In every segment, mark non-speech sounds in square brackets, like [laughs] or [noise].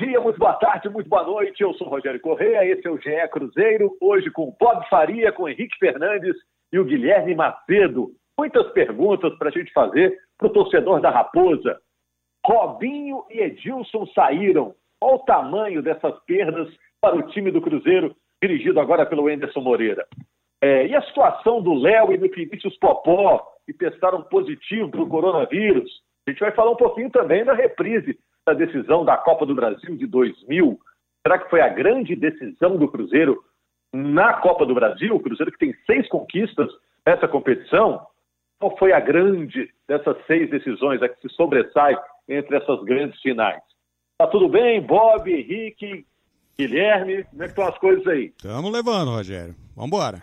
dia, muito boa tarde, muito boa noite. Eu sou Rogério Correia, esse é o GE Cruzeiro. Hoje com Bob Faria, com Henrique Fernandes e o Guilherme Macedo. Muitas perguntas para a gente fazer para o torcedor da Raposa. Robinho e Edilson saíram. Qual o tamanho dessas perdas para o time do Cruzeiro, dirigido agora pelo Anderson Moreira? É, e a situação do Léo e do Vinícius Popó, que testaram positivo para o coronavírus? A gente vai falar um pouquinho também da reprise da decisão da Copa do Brasil de 2000. Será que foi a grande decisão do Cruzeiro na Copa do Brasil? O Cruzeiro que tem seis conquistas nessa competição. Qual foi a grande dessas seis decisões, a que se sobressai entre essas grandes finais? Tá tudo bem, Bob, Henrique, Guilherme? Como é que estão as coisas aí? Estamos levando, Rogério. Vamos embora.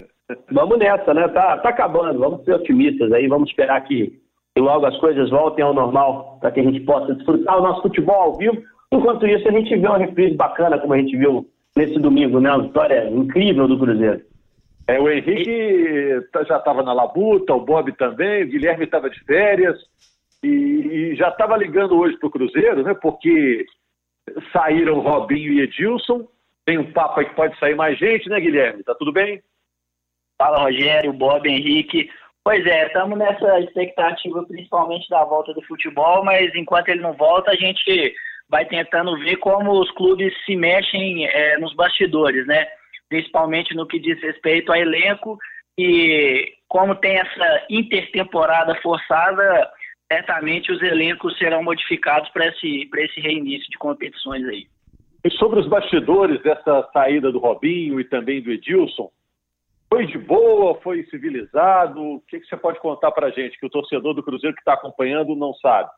[laughs] vamos nessa, né? Tá, tá acabando. Vamos ser otimistas aí. Vamos esperar que e logo as coisas voltem ao normal para que a gente possa desfrutar o nosso futebol ao vivo. Enquanto isso, a gente vê uma reprise bacana, como a gente viu nesse domingo, né? Uma vitória incrível do Cruzeiro. É, o Henrique tá, já estava na labuta, o Bob também, o Guilherme estava de férias e, e já estava ligando hoje para o Cruzeiro, né? Porque saíram Robinho e Edilson. Tem um papo aí que pode sair mais gente, né, Guilherme? Tá tudo bem? Fala, Rogério, Bob, Henrique. Pois é, estamos nessa expectativa principalmente da volta do futebol, mas enquanto ele não volta, a gente vai tentando ver como os clubes se mexem é, nos bastidores, né? Principalmente no que diz respeito ao elenco e como tem essa intertemporada forçada, certamente os elencos serão modificados para esse, esse reinício de competições aí. E sobre os bastidores dessa saída do Robinho e também do Edilson, foi de boa, foi civilizado? O que, que você pode contar para a gente, que o torcedor do Cruzeiro que está acompanhando não sabe?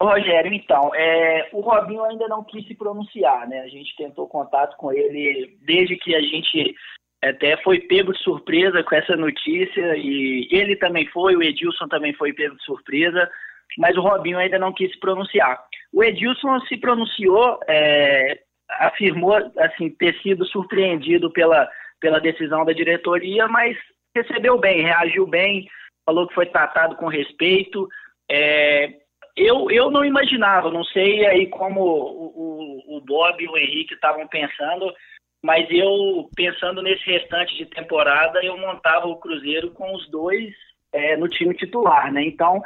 Rogério, então, é, o Robinho ainda não quis se pronunciar, né? A gente tentou contato com ele desde que a gente até foi pego de surpresa com essa notícia e ele também foi, o Edilson também foi pego de surpresa, mas o Robinho ainda não quis se pronunciar. O Edilson se pronunciou, é, afirmou assim ter sido surpreendido pela pela decisão da diretoria, mas recebeu bem, reagiu bem, falou que foi tratado com respeito. É, eu, eu não imaginava, não sei aí como o, o, o Bob e o Henrique estavam pensando, mas eu, pensando nesse restante de temporada, eu montava o Cruzeiro com os dois é, no time titular, né? Então,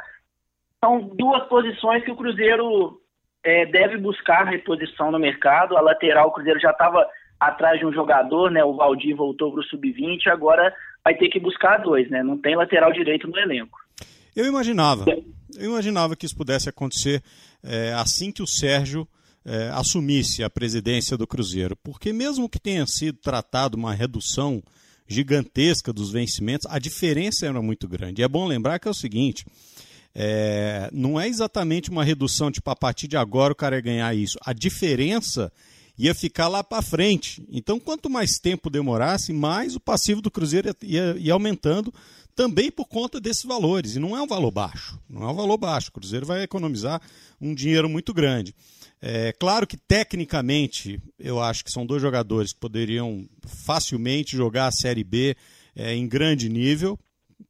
são duas posições que o Cruzeiro é, deve buscar reposição no mercado. A lateral, o Cruzeiro já estava atrás de um jogador, né? O Valdir voltou para o sub-20, agora vai ter que buscar dois, né? Não tem lateral direito no elenco. Eu imaginava, eu imaginava que isso pudesse acontecer é, assim que o Sérgio é, assumisse a presidência do Cruzeiro, porque mesmo que tenha sido tratado uma redução gigantesca dos vencimentos, a diferença era muito grande. E é bom lembrar que é o seguinte. É, não é exatamente uma redução tipo a partir de agora o cara ia ganhar isso. A diferença ia ficar lá para frente. Então, quanto mais tempo demorasse, mais o passivo do Cruzeiro ia, ia, aumentando, também por conta desses valores. E não é um valor baixo. Não é um valor baixo. O Cruzeiro vai economizar um dinheiro muito grande. É claro que tecnicamente eu acho que são dois jogadores que poderiam facilmente jogar a Série B é, em grande nível,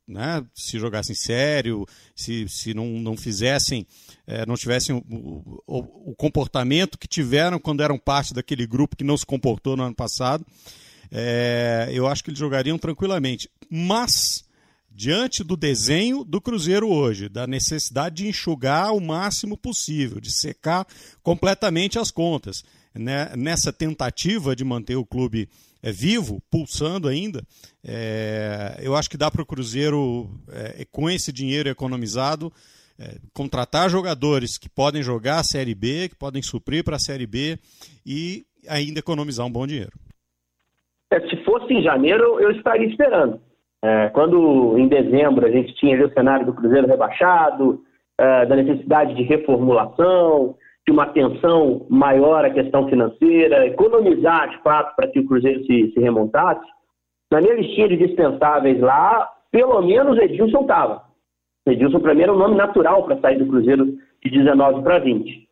né? se jogassem sério, se, se não, não fizessem é, não tivessem o, o, o, comportamento que tiveram quando eram parte daquele grupo que não se comportou no ano passado, é, eu acho que eles jogariam tranquilamente. Mas, diante do desenho do Cruzeiro hoje, da necessidade de enxugar o máximo possível, de secar completamente as contas, né, nessa tentativa de manter o clube é, vivo, pulsando ainda, é, eu acho que dá para o Cruzeiro, é, com esse dinheiro economizado, é, contratar jogadores que podem jogar a Série B, que podem suprir para a Série B e ainda economizar um bom dinheiro. É, se fosse em janeiro, eu estaria esperando. É, quando em dezembro a gente tinha o cenário do Cruzeiro rebaixado, da necessidade de reformulação, de uma atenção maior à questão financeira, economizar de fato para que o Cruzeiro se, se remontasse, na minha listinha de dispensáveis lá, pelo menos Edilson estava. Edilson, para mim, era um nome natural para sair do Cruzeiro de 19 para 20.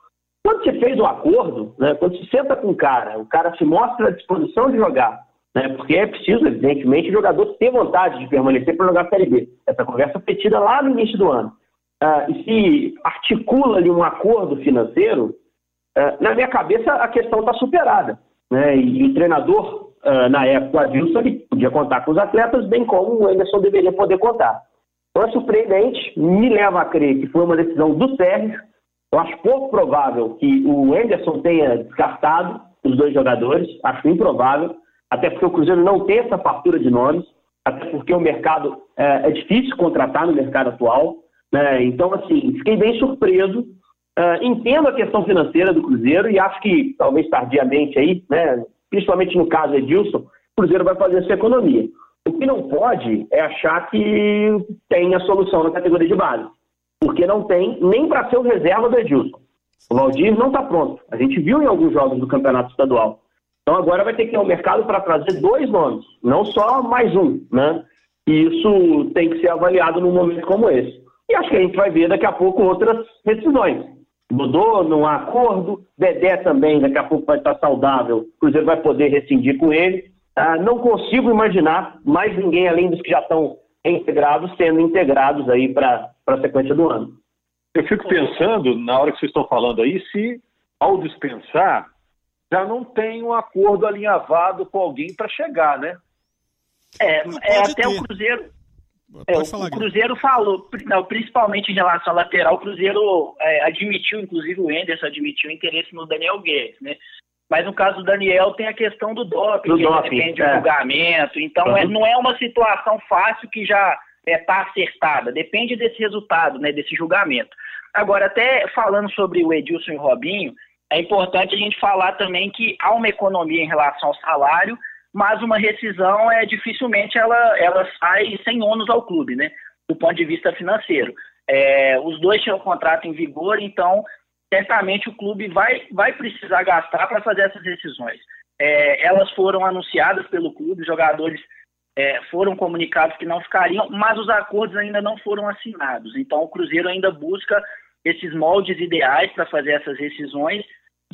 Quando você fez o acordo, né, quando se senta com o cara, o cara se mostra à disposição de jogar, né, porque é preciso, evidentemente, o jogador ter vontade de permanecer para jogar a Série B. Essa conversa foi tida lá no início do ano. E se articula ali um acordo financeiro, uh, na minha cabeça a questão está superada. Né? E, e o treinador, uh, na época, o Adilson, ele podia contar com os atletas, bem como o Anderson deveria poder contar. Então é surpreendente, me leva a crer que foi uma decisão do Sérgio. Eu acho pouco provável que o Anderson tenha descartado os dois jogadores, acho improvável, até porque o Cruzeiro não tem essa fartura de nomes, até porque o mercado é, é difícil contratar no mercado atual. Né? Então, assim, fiquei bem surpreso. Uh, entendo a questão financeira do Cruzeiro e acho que, talvez tardiamente aí, né, principalmente no caso Edilson, o Cruzeiro vai fazer essa economia. O que não pode é achar que tem a solução na categoria de base, porque não tem nem para ser o reserva do Edilson. O Valdir não está pronto. A gente viu em alguns jogos do campeonato estadual. Então agora vai ter que ir ao mercado para trazer dois nomes, não só mais um, né? E isso tem que ser avaliado num momento como esse. E acho que a gente vai ver daqui a pouco outras decisões. Mudou, não há acordo. Dedé também daqui a pouco vai estar saudável. O Cruzeiro vai poder rescindir com ele. Ah, não consigo imaginar mais ninguém além dos que já estão integrados sendo integrados aí para a sequência do ano. Eu fico pensando, na hora que vocês estão falando aí, se ao dispensar já não tem um acordo alinhavado com alguém para chegar, né? É, é até ter. o Cruzeiro. É, o Cruzeiro falou, não, principalmente em relação à lateral, o Cruzeiro é, admitiu, inclusive o Enderson admitiu interesse no Daniel Guedes, né? Mas no caso do Daniel tem a questão do doping, do que doping, depende é. do julgamento. Então uhum. é, não é uma situação fácil que já está é, acertada. Depende desse resultado, né, desse julgamento. Agora, até falando sobre o Edilson e o Robinho, é importante a gente falar também que há uma economia em relação ao salário, mas uma rescisão é dificilmente ela, ela sai sem ônus ao clube, né? Do ponto de vista financeiro. É, os dois tinham contrato em vigor, então certamente o clube vai, vai precisar gastar para fazer essas decisões. É, elas foram anunciadas pelo clube, os jogadores é, foram comunicados que não ficariam, mas os acordos ainda não foram assinados. Então o Cruzeiro ainda busca esses moldes ideais para fazer essas decisões,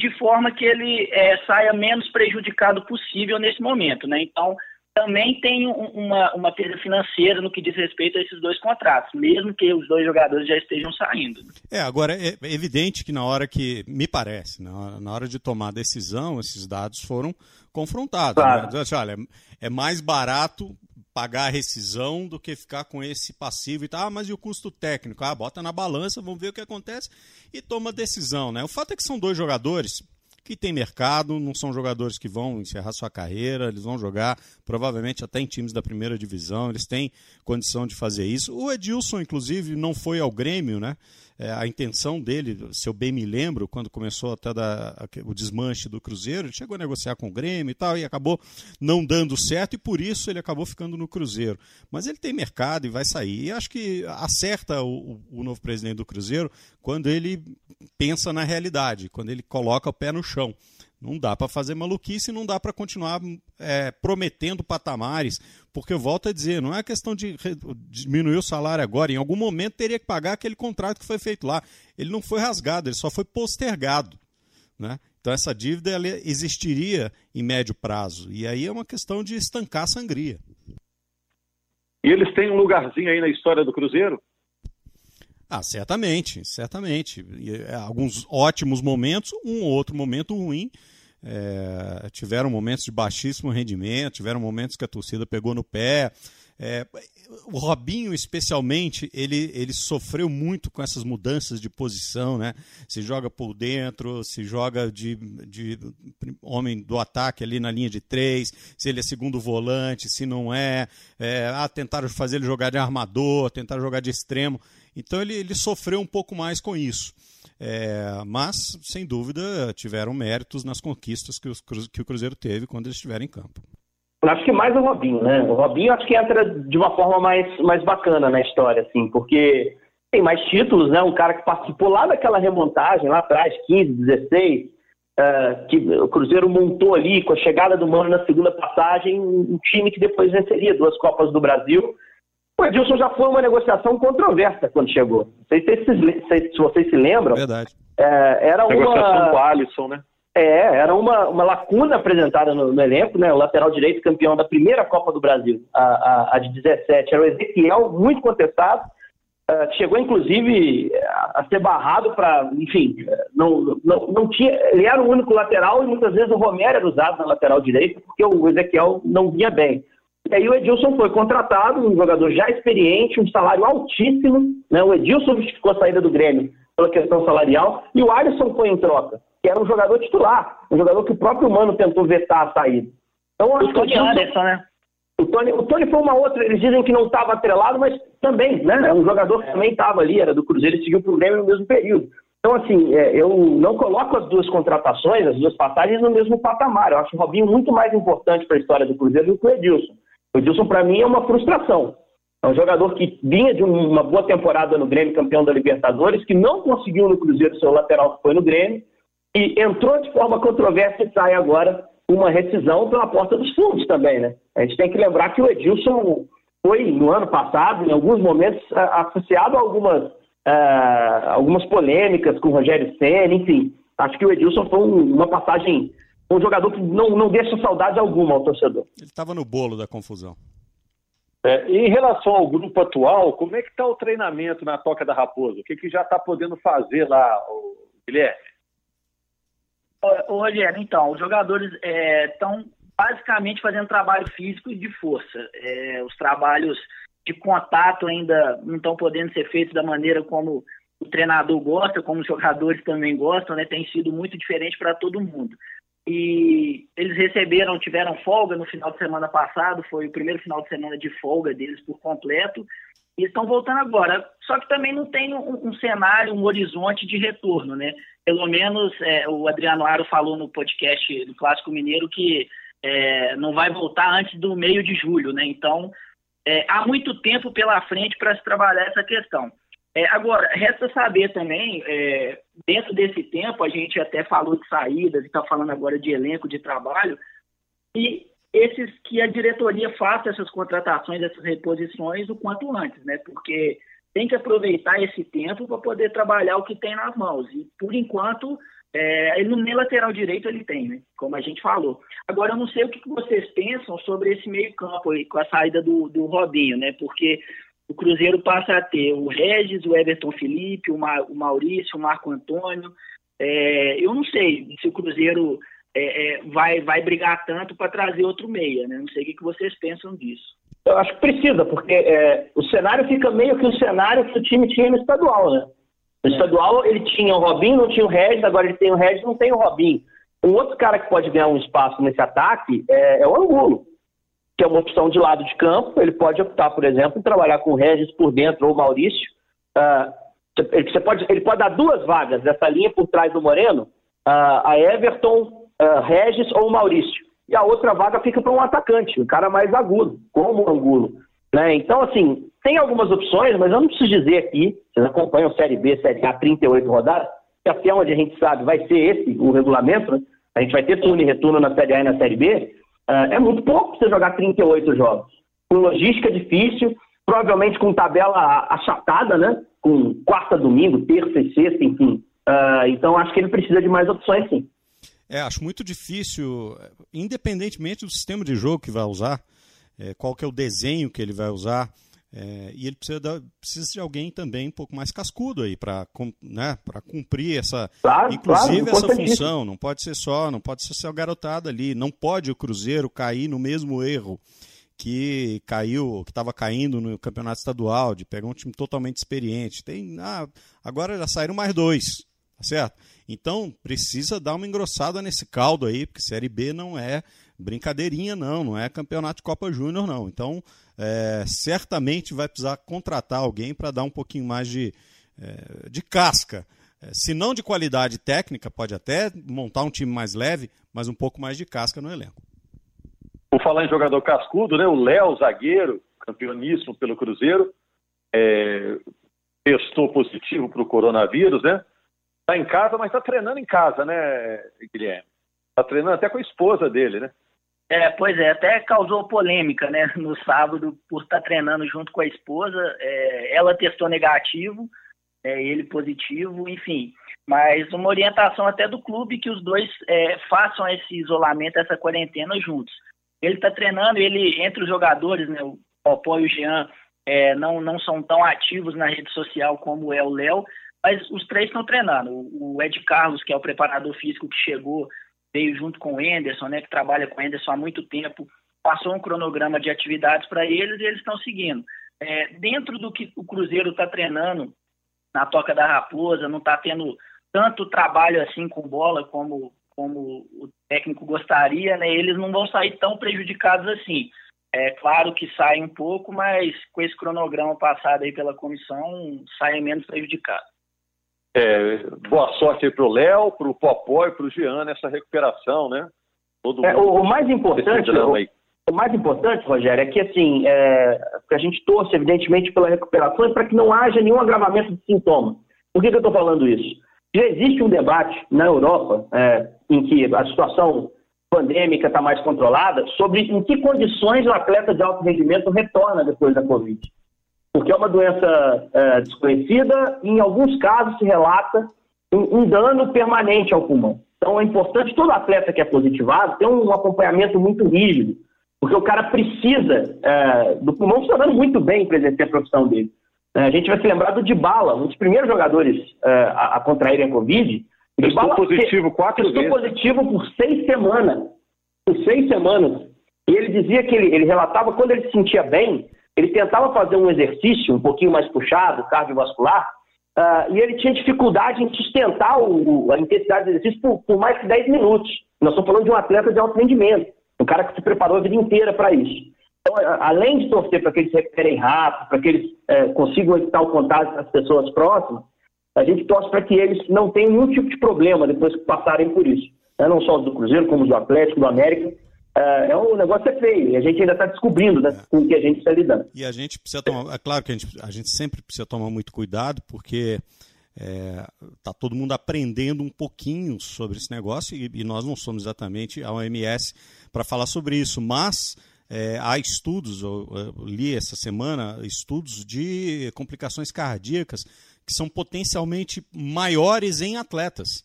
de forma que ele é, saia menos prejudicado possível nesse momento. Né? Então, também tem uma, uma perda financeira no que diz respeito a esses dois contratos, mesmo que os dois jogadores já estejam saindo. É, agora é evidente que na hora que, me parece, na hora, na hora de tomar a decisão, esses dados foram confrontados. Claro. Né? Olha, é mais barato pagar a rescisão do que ficar com esse passivo e tal. Ah, mas e o custo técnico? Ah, bota na balança, vamos ver o que acontece e toma decisão, né? O fato é que são dois jogadores que têm mercado, não são jogadores que vão encerrar sua carreira, eles vão jogar provavelmente até em times da primeira divisão, eles têm condição de fazer isso. O Edilson, inclusive, não foi ao Grêmio, né? É, a intenção dele, se eu bem me lembro, quando começou até da, o desmanche do Cruzeiro, ele chegou a negociar com o Grêmio e tal, e acabou não dando certo, e por isso ele acabou ficando no Cruzeiro. Mas ele tem mercado e vai sair. E acho que acerta o, o novo presidente do Cruzeiro quando ele pensa na realidade, quando ele coloca o pé no chão. Não dá para fazer maluquice, não dá para continuar é, prometendo patamares, porque eu volto a dizer, não é questão de diminuir o salário agora, em algum momento teria que pagar aquele contrato que foi feito lá. Ele não foi rasgado, ele só foi postergado. Né? Então essa dívida ela existiria em médio prazo, e aí é uma questão de estancar a sangria. E eles têm um lugarzinho aí na história do Cruzeiro? Ah, certamente, certamente. E, é, alguns ótimos momentos, um outro momento ruim. É, tiveram momentos de baixíssimo rendimento, tiveram momentos que a torcida pegou no pé. É, o Robinho, especialmente, ele, ele sofreu muito com essas mudanças de posição, né? Se joga por dentro, se joga de, de homem do ataque ali na linha de três, se ele é segundo volante, se não é. é ah, tentaram fazer ele jogar de armador, tentaram jogar de extremo. Então ele, ele sofreu um pouco mais com isso. É, mas, sem dúvida, tiveram méritos nas conquistas que, os, que o Cruzeiro teve quando eles estiveram em campo. Acho que mais o Robinho, né? O Robinho acho que entra de uma forma mais, mais bacana na história, assim, porque tem mais títulos, né? Um cara que participou lá daquela remontagem, lá atrás, 15, 16, uh, que o Cruzeiro montou ali com a chegada do Mano na segunda passagem, um time que depois venceria duas Copas do Brasil o Edilson já foi uma negociação controversa quando chegou. Não sei se, se, se vocês se lembram. Verdade. É, era uma negociação com o Alisson, né? É, era uma, uma lacuna apresentada no, no, elenco, né? O lateral direito campeão da primeira Copa do Brasil, a, a, a de 17, era o Ezequiel, muito contestado. uh, chegou inclusive a, ser barrado para, enfim, não, não, não tinha. Ele era o único lateral e muitas vezes o Romero era usado na lateral direita porque o Ezequiel não vinha bem. E aí o Edilson foi contratado, um jogador já experiente, um salário altíssimo. Né? O Edilson justificou a saída do Grêmio pela questão salarial e o Alisson foi em troca, que era um jogador titular, um jogador que o próprio Mano tentou vetar a saída. Então, acho o Tony Anderson, né? O Tony, o Tony foi uma outra, eles dizem que não estava atrelado, mas também, né? É um jogador que também estava ali, era do Cruzeiro e seguiu para o Grêmio no mesmo período. Então, assim, é, eu não coloco as duas contratações, as duas passagens, no mesmo patamar. Eu acho o Robinho muito mais importante para a história do Cruzeiro do que o Edilson. O Edilson, para mim, é uma frustração. É um jogador que vinha de uma boa temporada no Grêmio, campeão da Libertadores, que não conseguiu no Cruzeiro seu lateral que foi no Grêmio, e entrou de forma controversa e sai agora uma rescisão pela porta dos fundos também, né? A gente tem que lembrar que o Edilson foi, no ano passado, em alguns momentos, associado a algumas, uh, algumas polêmicas com o Rogério Senna, enfim. Acho que o Edilson foi uma passagem, um jogador que não, não deixa saudade alguma ao torcedor. Ele estava no bolo da confusão. É, em relação ao grupo atual, como é que está o treinamento na Toca da Raposa? O que, que já está podendo fazer lá, Guilherme? Ô, Rogério, então, os jogadores estão é, basicamente fazendo trabalho físico e de força. É, os trabalhos de contato ainda não estão podendo ser feitos da maneira como o treinador gosta, como os jogadores também gostam, né? Tem sido muito diferente para todo mundo e eles receberam, tiveram folga no final de semana passado, foi o primeiro final de semana de folga deles por completo, e estão voltando agora. Só que também não tem um, um cenário, um horizonte de retorno, né? Pelo menos é, o Adriano Aro falou no podcast do Clássico Mineiro que é, não vai voltar antes do meio de julho, né? Então, é, há muito tempo pela frente para se trabalhar essa questão. É, agora, resta saber também, é, dentro desse tempo, a gente até falou de saídas, está falando agora de elenco de trabalho, e esses que a diretoria faça essas contratações, essas reposições o quanto antes, né? Porque tem que aproveitar esse tempo para poder trabalhar o que tem nas mãos. E, por enquanto, é, ele nem lateral direito ele tem, né? Como a gente falou. Agora, eu não sei o que vocês pensam sobre esse meio campo aí, com a saída do, do Robinho, né? Porque o Cruzeiro passa a ter o Regis, o Everton Felipe, o, Ma, o Maurício, o Marco Antônio. É, eu não sei se o Cruzeiro é, é, vai, vai brigar tanto para trazer outro meia, né? Não sei o que, que vocês pensam disso. Eu acho que precisa, porque é, o cenário fica meio que o cenário que o time tinha no estadual, né? No estadual ele tinha o Robinho, não tinha o Regis, agora ele tem o Regis, não tem o Robinho. Um outro cara que pode ganhar um espaço nesse ataque é, é o Angulo que é uma opção de lado de campo. Ele pode optar, por exemplo, em trabalhar com o Regis por dentro ou Maurício. Uh, você pode, ele pode dar duas vagas dessa linha por trás do Moreno, uh, a Everton, uh, Regis ou Maurício. E a outra vaga fica para um atacante, um cara mais agudo, como o Angulo. Né? Então, assim, tem algumas opções, mas eu não preciso dizer aqui, vocês acompanham Série B, Série A, 38 rodadas, que até onde a gente sabe vai ser esse o regulamento, né? A gente vai ter turno e retorno na Série A e na Série B, é, é muito pouco você jogar 38 jogos. Com logística difícil, provavelmente com tabela achatada, né? Com quarta, domingo, terça e sexta, enfim. Uh, então acho que ele precisa de mais opções, sim. É, acho muito difícil, independentemente do sistema de jogo que vai usar, é, qual que é o desenho que ele vai usar, é, e ele precisa, da, precisa de alguém também um pouco mais cascudo aí para né, cumprir essa, claro, inclusive claro, essa função. Não pode ser só, não pode ser só garotada ali. Não pode o Cruzeiro cair no mesmo erro que caiu, que estava caindo no campeonato estadual, de pegar um time totalmente experiente. Tem, ah, agora já saíram mais dois, tá certo? Então precisa dar uma engrossada nesse caldo aí, porque Série B não é brincadeirinha, não, não é campeonato de Copa Júnior, não. Então é, certamente vai precisar contratar alguém para dar um pouquinho mais de, é, de casca. É, se não de qualidade técnica, pode até montar um time mais leve, mas um pouco mais de casca no elenco. Por falar em jogador cascudo, né, o Léo, zagueiro, campeoníssimo pelo Cruzeiro, é, testou positivo para o coronavírus, né? Está em casa, mas está treinando em casa, né, Guilherme? Está treinando até com a esposa dele, né? É, pois é, até causou polêmica, né, [laughs] no sábado, por estar treinando junto com a esposa. É, ela testou negativo, é, ele positivo, enfim. Mas uma orientação até do clube que os dois é, façam esse isolamento, essa quarentena juntos. Ele está treinando, ele, entre os jogadores, né, o Popó e o Jean, é, não, não são tão ativos na rede social como é o Léo, mas os três estão treinando. O, o Ed Carlos, que é o preparador físico que chegou, veio junto com o Anderson, né, que trabalha com o Anderson há muito tempo, passou um cronograma de atividades para eles e eles estão seguindo. É, dentro do que o Cruzeiro está treinando na Toca da Raposa, não está tendo tanto trabalho assim com bola como, como o técnico gostaria, né? Eles não vão sair tão prejudicados assim. É claro que saem um pouco, mas com esse cronograma passado aí pela comissão, saem menos prejudicados. É, boa sorte aí para o Léo, para o Popó e para o Jean nessa recuperação, né? Todo é, o, o, mais importante, o, o, mais importante, Rogério, é que assim, é, que a gente torce, evidentemente, pela recuperação e para que não haja nenhum agravamento de sintomas. Por que, que eu estou falando isso? Já existe um debate na Europa é, em que a situação pandêmica está mais controlada sobre em que condições o atleta de alto rendimento retorna depois da Covid. Porque é uma doença é, desconhecida e, em alguns casos, se relata um, um, dano permanente ao pulmão. Então, é importante todo atleta que é positivado ter um acompanhamento muito rígido, porque o cara precisa é, do pulmão funcionando muito bem para exercer a profissão dele. É, a gente vai se lembrar do Dybala, um dos primeiros jogadores é, a, a contraírem a Covid. Estou positivo quatro vezes. Estou positivo por seis semanas. Por seis semanas. E ele dizia que ele, ele relatava quando ele se sentia bem, ele tentava fazer um exercício um pouquinho mais puxado, cardiovascular, uh, e ele tinha dificuldade em sustentar o, a intensidade do exercício por, por, mais que 10 minutos. Nós estamos falando de um atleta de alto rendimento, um cara que se preparou a vida inteira para isso. Então, além de torcer para que eles se recuperem rápido, para que eles é, consigam evitar o contato das pessoas próximas, a gente torce para que eles não tenham nenhum tipo de problema depois que passarem por isso. Né? Não só do Cruzeiro, como do Atlético, do América. É, é um negócio é feio e a gente ainda está descobrindo né, é. com o que a gente está lidando. E a gente precisa tomar, é claro que a gente, a gente sempre precisa tomar muito cuidado, porque está é, todo mundo aprendendo um pouquinho sobre esse negócio e, e nós não somos exatamente a OMS para falar sobre isso, mas é, há estudos, eu, eu, li essa semana, estudos de complicações cardíacas que são potencialmente maiores em atletas.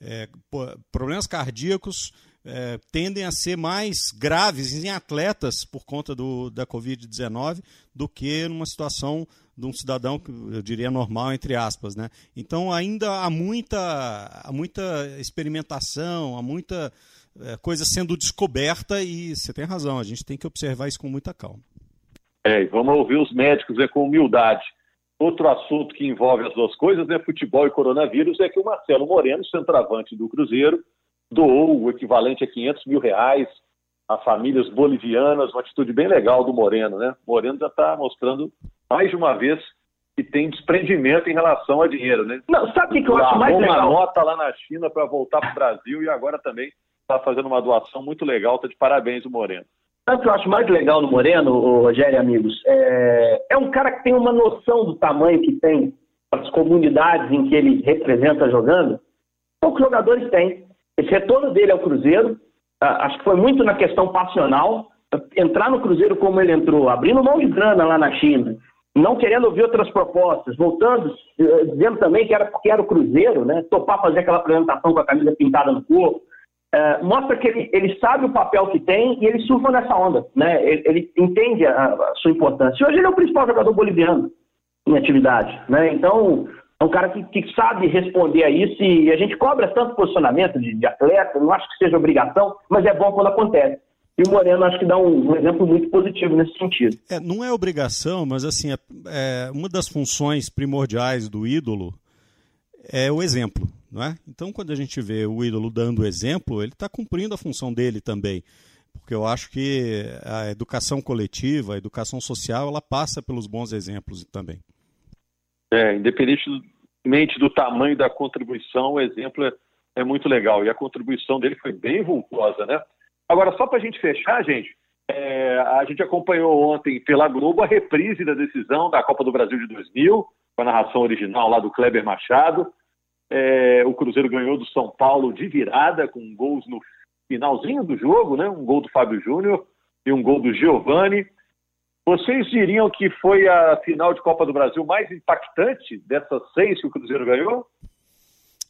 É, problemas cardíacos é, tendem a ser mais graves em atletas por conta do, da Covid-19 do que numa situação de um cidadão eu diria normal, entre aspas. Né? Então ainda há muita, há muita experimentação, há muita é, coisa sendo descoberta e você tem razão, a gente tem que observar isso com muita calma. É, vamos ouvir os médicos é, com humildade. Outro assunto que envolve as duas coisas, né, futebol e coronavírus, é que o Marcelo Moreno, centroavante do Cruzeiro, doou o equivalente a 500 mil reais a famílias bolivianas, uma atitude bem legal do Moreno, né? O Moreno já está mostrando mais de uma vez que tem desprendimento em relação a dinheiro, né? Não, sabe o que eu acho mais legal? uma nota lá na China para voltar para o Brasil e agora também está fazendo uma doação muito legal. Está de parabéns o Moreno. Sabe o que eu acho mais legal no Moreno, Rogério e amigos? É, é um cara que tem uma noção do tamanho que tem as comunidades em que ele representa jogando. Poucos jogadores têm. Esse retorno dele ao Cruzeiro, acho que foi muito na questão passional. Entrar no Cruzeiro como ele entrou, abrindo mão de grana lá na China, não querendo ouvir outras propostas, voltando, eh, dizendo também que era porque era o Cruzeiro, né? Topar fazer aquela apresentação com a camisa pintada no corpo é, mostra que ele, ele, sabe o papel que tem e ele surfa nessa onda, né? Ele, ele entende a, a, sua importância. Hoje ele é o principal jogador boliviano em atividade, né? Então, é um cara que, que sabe responder a isso e a gente cobra tanto posicionamento de, de, atleta, não acho que seja obrigação, mas é bom quando acontece. E o Moreno acho que dá um, um exemplo muito positivo nesse sentido. É, não é obrigação, mas assim, é, é, uma das funções primordiais do ídolo é o exemplo. Não é? Então, quando a gente vê o ídolo dando exemplo, ele está cumprindo a função dele também. Porque eu acho que a educação coletiva, a educação social, ela passa pelos bons exemplos também. É, independentemente do tamanho da contribuição, o exemplo é, é muito legal. E a contribuição dele foi bem vultosa, né? Agora, só para a gente fechar, gente, é, a gente acompanhou ontem pela Globo a reprise da decisão da Copa do Brasil de 2000, com a narração original lá do Kleber Machado. É, o Cruzeiro ganhou do São Paulo de virada, com gols no finalzinho do jogo, né? Um gol do Fábio Júnior e um gol do Giovani. Vocês diriam que foi a final de Copa do Brasil mais impactante dessas seis que o Cruzeiro ganhou?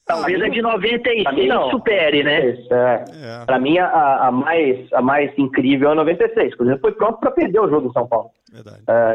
Talvez a de 96 não. supere, né? É. É. Para mim, a, a, mais, a mais incrível é a 96. O Cruzeiro foi pronto para perder o jogo em São Paulo.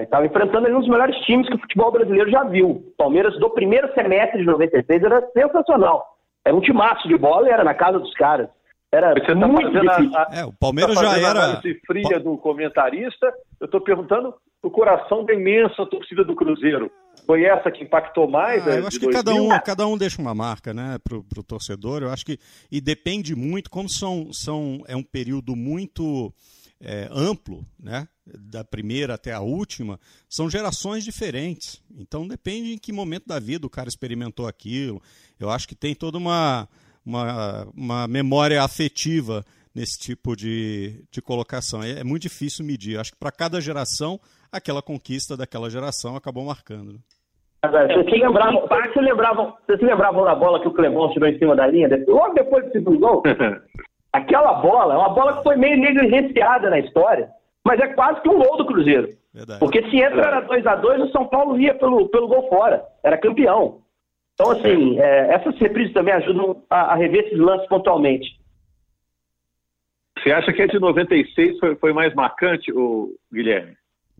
Estava é, enfrentando um dos melhores times que o futebol brasileiro já viu. Palmeiras, do primeiro semestre de 96, era sensacional. Era um timaço de bola e era na casa dos caras. Era Você tá muito difícil. A, a, é, o Palmeiras tá já era. A fria do comentarista. Eu estou perguntando o coração da imensa torcida do Cruzeiro. Foi essa que impactou mais? Ah, eu acho que cada um, cada um deixa uma marca, né, pro, pro torcedor. Eu acho que e depende muito, como são, são é um período muito é, amplo, né, da primeira até a última, são gerações diferentes. Então depende em que momento da vida o cara experimentou aquilo. Eu acho que tem toda uma uma, uma memória afetiva nesse tipo de, de colocação. É, é muito difícil medir. Acho que para cada geração, aquela conquista daquela geração acabou marcando. Vocês se lembravam, vocês se lembravam, vocês se lembravam da bola que o Clebão tirou em cima da linha, logo depois do segundo gol? [laughs] Aquela bola é uma bola que foi meio negligenciada na história, mas é quase que um gol do Cruzeiro. Verdade. Porque se entra era 2 a 2 o São Paulo ia pelo, pelo gol fora, era campeão. Então, assim, é, essas reprises também ajudam a, a, rever esses lances pontualmente. Você acha que a de 96 foi, foi mais marcante, o Guilherme?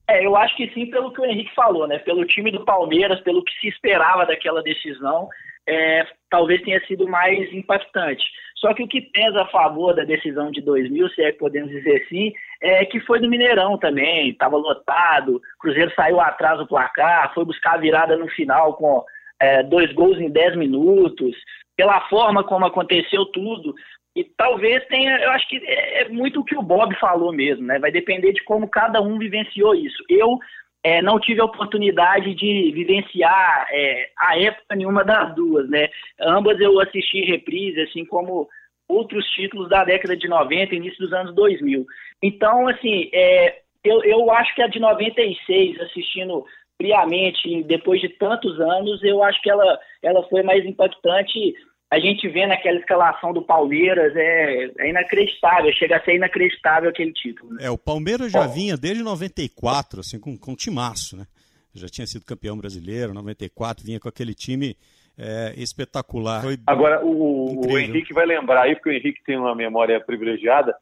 É, eu acho que sim, pelo que o Henrique falou, né? Pelo time do Palmeiras, pelo que se esperava daquela decisão, é, talvez tenha sido mais impactante. Só que o que pesa a favor da decisão de 2000, se é que podemos dizer assim, é que foi do Mineirão também, estava lotado, o Cruzeiro saiu atrás do placar, foi buscar a virada no final com é, dois gols em dez minutos, pela forma como aconteceu tudo. E talvez tenha, eu acho que é, é muito o que o Bob falou mesmo, né? Vai depender de como cada um vivenciou isso. Eu é, não tive a oportunidade de vivenciar é, a época nenhuma das duas, né? Ambas eu assisti reprise, assim como outros títulos da década de 90, início dos anos 2000. Então, assim, é, eu, eu acho que a de 96, assistindo friamente, depois de tantos anos, eu acho que ela, ela foi mais impactante. A gente vê naquela escalação do Palmeiras, é, é inacreditável, chega a ser inacreditável aquele título. Né? É, o Palmeiras já vinha desde 94, assim, com, com timaço, né? Já tinha sido campeão brasileiro, 94, vinha com aquele time é, espetacular. Foi Agora, o, o, Henrique vai lembrar aí, porque o Henrique tem uma memória privilegiada.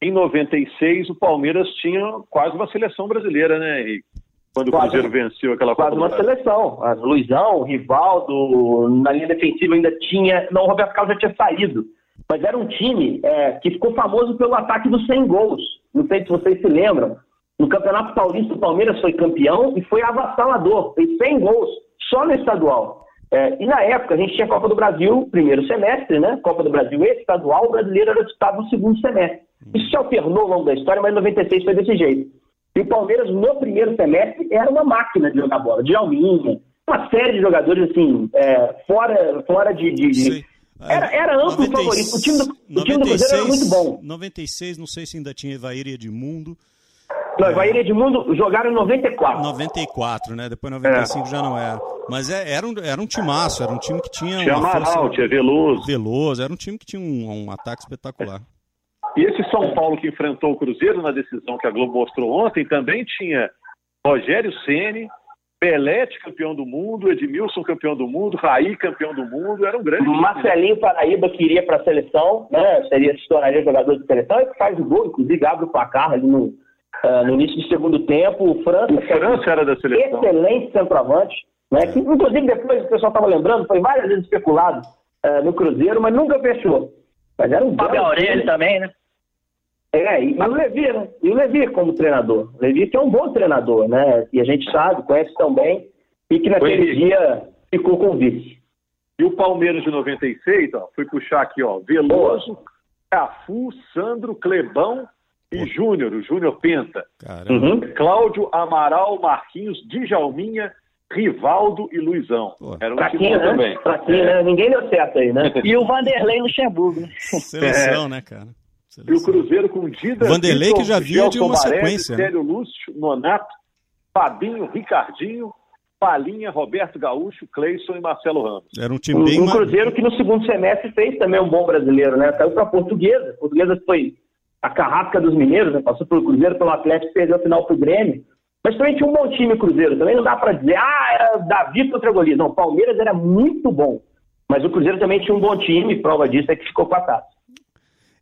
Em 96, o Palmeiras tinha quase uma seleção brasileira, né, Henrique? Quando o Cruzeiro venceu aquela Copa. Quase uma seleção. Luizão, Rivaldo, na linha defensiva ainda tinha. Não, o Roberto Carlos já tinha saído. Mas era um time é, que ficou famoso pelo ataque dos 100 gols. Não sei se vocês se lembram. No Campeonato Paulista, o Palmeiras foi campeão e foi avassalador. Fez 100 gols só no estadual. É, e na época a gente tinha Copa do Brasil, primeiro semestre, né? Copa do Brasil estadual, o brasileiro era disputado no segundo semestre. Isso se alternou ao longo da história, mas em 96 foi desse jeito. E o Palmeiras, no primeiro semestre, era uma máquina de jogar bola, de Alminha, uma série de jogadores, assim, é, fora, fora de. de, de... Era, era amplo 90, favorito. O time, do, 96, o time do Cruzeiro era muito bom. 96, não sei se ainda tinha Evair e Edmundo. Não, Evair e Edmundo jogaram em 94. 94, né? Depois 95 é. já não era. Mas é, era, um, era um timaço, era um time que tinha. Tinha Amaral, tinha Veloso. Veloso, era um time que tinha um, um ataque espetacular. E esse São Paulo que enfrentou o Cruzeiro na decisão que a Globo mostrou ontem também tinha Rogério Ceni, Pelete campeão do mundo, Edmilson campeão do mundo, Raí campeão do mundo, era um grande. Marcelinho Paraíba que iria para a seleção, né? Seria se tornaria jogador de seleção e que faz o gol, inclusive abre o placar ali no, uh, no início do segundo tempo. O França, o França era da seleção. Excelente centroavante, né? Que inclusive depois o pessoal estava lembrando, foi várias vezes especulado uh, no Cruzeiro, mas nunca fechou. Mas era um Fábio Aurélio também, né? É, e, o Levi, né? E o Levi como treinador. O Levi que é um bom treinador, né? E a gente sabe, conhece tão bem, e que naquele dia ficou com o vice. E o Palmeiras de 96, ó, fui puxar aqui, ó, Veloso, Cafu, Sandro, Clebão e Júnior, o Júnior Penta. Uhum. Cláudio, Amaral, Marquinhos, Djalminha, Rivaldo e Luizão. Pô. Era um Fraquinho, né? também. Fraquinho, é. né? Ninguém deu certo aí, né? [laughs] e o Vanderlei Luxemburgo. Né? Seleção, é. né, cara? Seleção. E o Cruzeiro com Dida, Vanderlei Vitor, que já vinha de uma sequência. Né? Célio Lúcio, Nonato, Fabinho, Ricardinho, Palinha, Roberto Gaúcho, Cleison e Marcelo Ramos. Era um time bem... Um Cruzeiro que no segundo semestre fez também um bom brasileiro, né? Caiu para a Portuguesa. A Portuguesa foi a carrasca dos mineiros, né? Passou pelo Cruzeiro, pelo Atlético, perdeu a final pro Grêmio. Mas também tinha um bom time Cruzeiro. Também não dá para dizer, ah, era Davi contra Golias. Não, o Palmeiras era muito bom. Mas o Cruzeiro também tinha um bom time, prova disso é que ficou com a taça.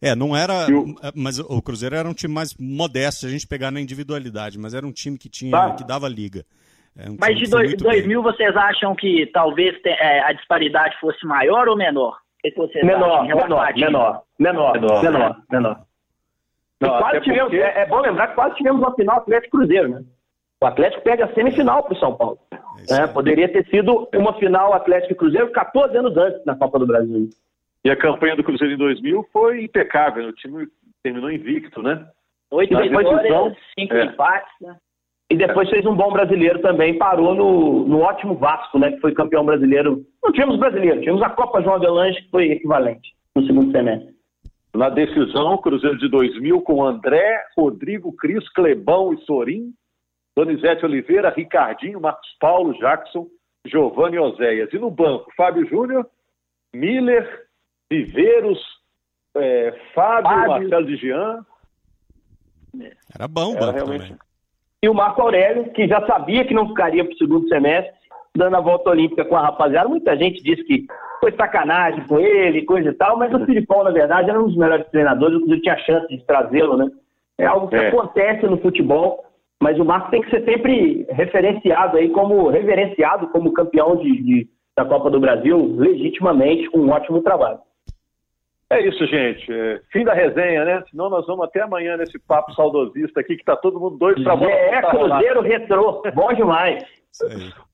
É, não era. Mas o Cruzeiro era um time mais modesto, se a gente pegar na individualidade, mas era um time que tinha, tá. que dava liga. É um mas de dois, 2000 bem. vocês acham que talvez é, a disparidade fosse maior ou menor? Menor, menor, menor, menor, menor, menor, menor. Não, quase tivemos, porque... é, é, bom lembrar que quase tivemos uma final Atlético Cruzeiro, né? O Atlético pega a semifinal para o São Paulo. É, poderia ter sido uma final Atlético e Cruzeiro 14 anos antes na Copa do Brasil. E a campanha do Cruzeiro em 2000 foi impecável, o time terminou invicto, né? Oito vitórias, cinco é. empates, né? E depois fez um bom brasileiro também, parou no, no ótimo Vasco, né? Que foi campeão brasileiro. Não tínhamos brasileiro, tínhamos a Copa João Avelange, que foi equivalente no segundo semestre. Na decisão, Cruzeiro de 2000 com André, Rodrigo, Cris, Clebão e Sorim, Donizete Oliveira, Ricardinho, Marcos Paulo, Jackson, Giovanni Oséias. E no banco, Fábio Júnior, Miller, Viveiros, é, Fábio, Fábio, Marcelo de Jean. Era bom banco realmente... também. E o Marco Aurélio, que já sabia que não ficaria para o segundo semestre, dando a volta olímpica com a rapaziada. Muita gente disse que foi sacanagem com ele, coisa e tal, mas o Filipão, na verdade, era um dos melhores treinadores, inclusive tinha chance de trazê-lo, né? É algo que é. acontece no futebol, mas o Marco tem que ser sempre referenciado aí como reverenciado como campeão de, de da Copa do Brasil, legitimamente, com um ótimo trabalho. É isso, gente. É, fim da resenha, né? Senão nós vamos até amanhã nesse papo saudosista aqui, que tá todo mundo doido pra voltar. É, Cruzeiro Retrô. Bom demais.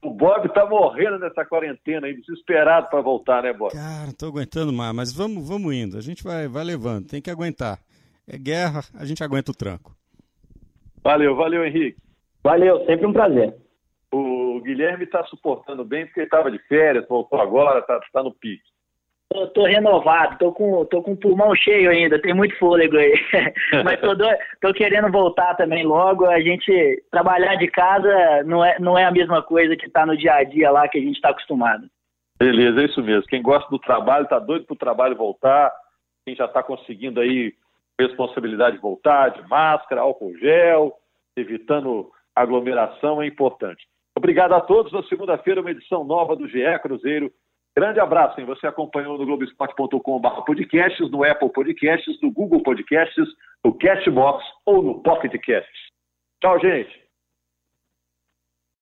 O Bob tá morrendo nessa quarentena aí, desesperado para voltar, né, Bob? Cara, não tô aguentando mais, mas vamos, vamos indo. A gente vai, vai levando, tem que aguentar. É guerra, a gente aguenta o tranco. Valeu, valeu, Henrique. Valeu, sempre um prazer. O Guilherme está suportando bem porque ele estava de férias, voltou agora, está tá no pique. Tô, tô, renovado, tô com, tô com o pulmão cheio ainda, tem muito fôlego aí. [laughs] Mas tô, do, tô querendo voltar também logo. A gente trabalhar de casa não é, não é a mesma coisa que tá no dia a dia lá que a gente está acostumado. Beleza, é isso mesmo. Quem gosta do trabalho, tá doido pro trabalho voltar. Quem já está conseguindo aí responsabilidade voltar, de máscara, álcool gel, evitando aglomeração, é importante. Obrigado a todos. Na segunda-feira, uma edição nova do GE Cruzeiro Grande abraço, hein? Você acompanhou no Globoesporte.com.br podcasts, no Apple Podcasts, no Google Podcasts, no Castbox ou no Pocket Casts. Tchau, gente!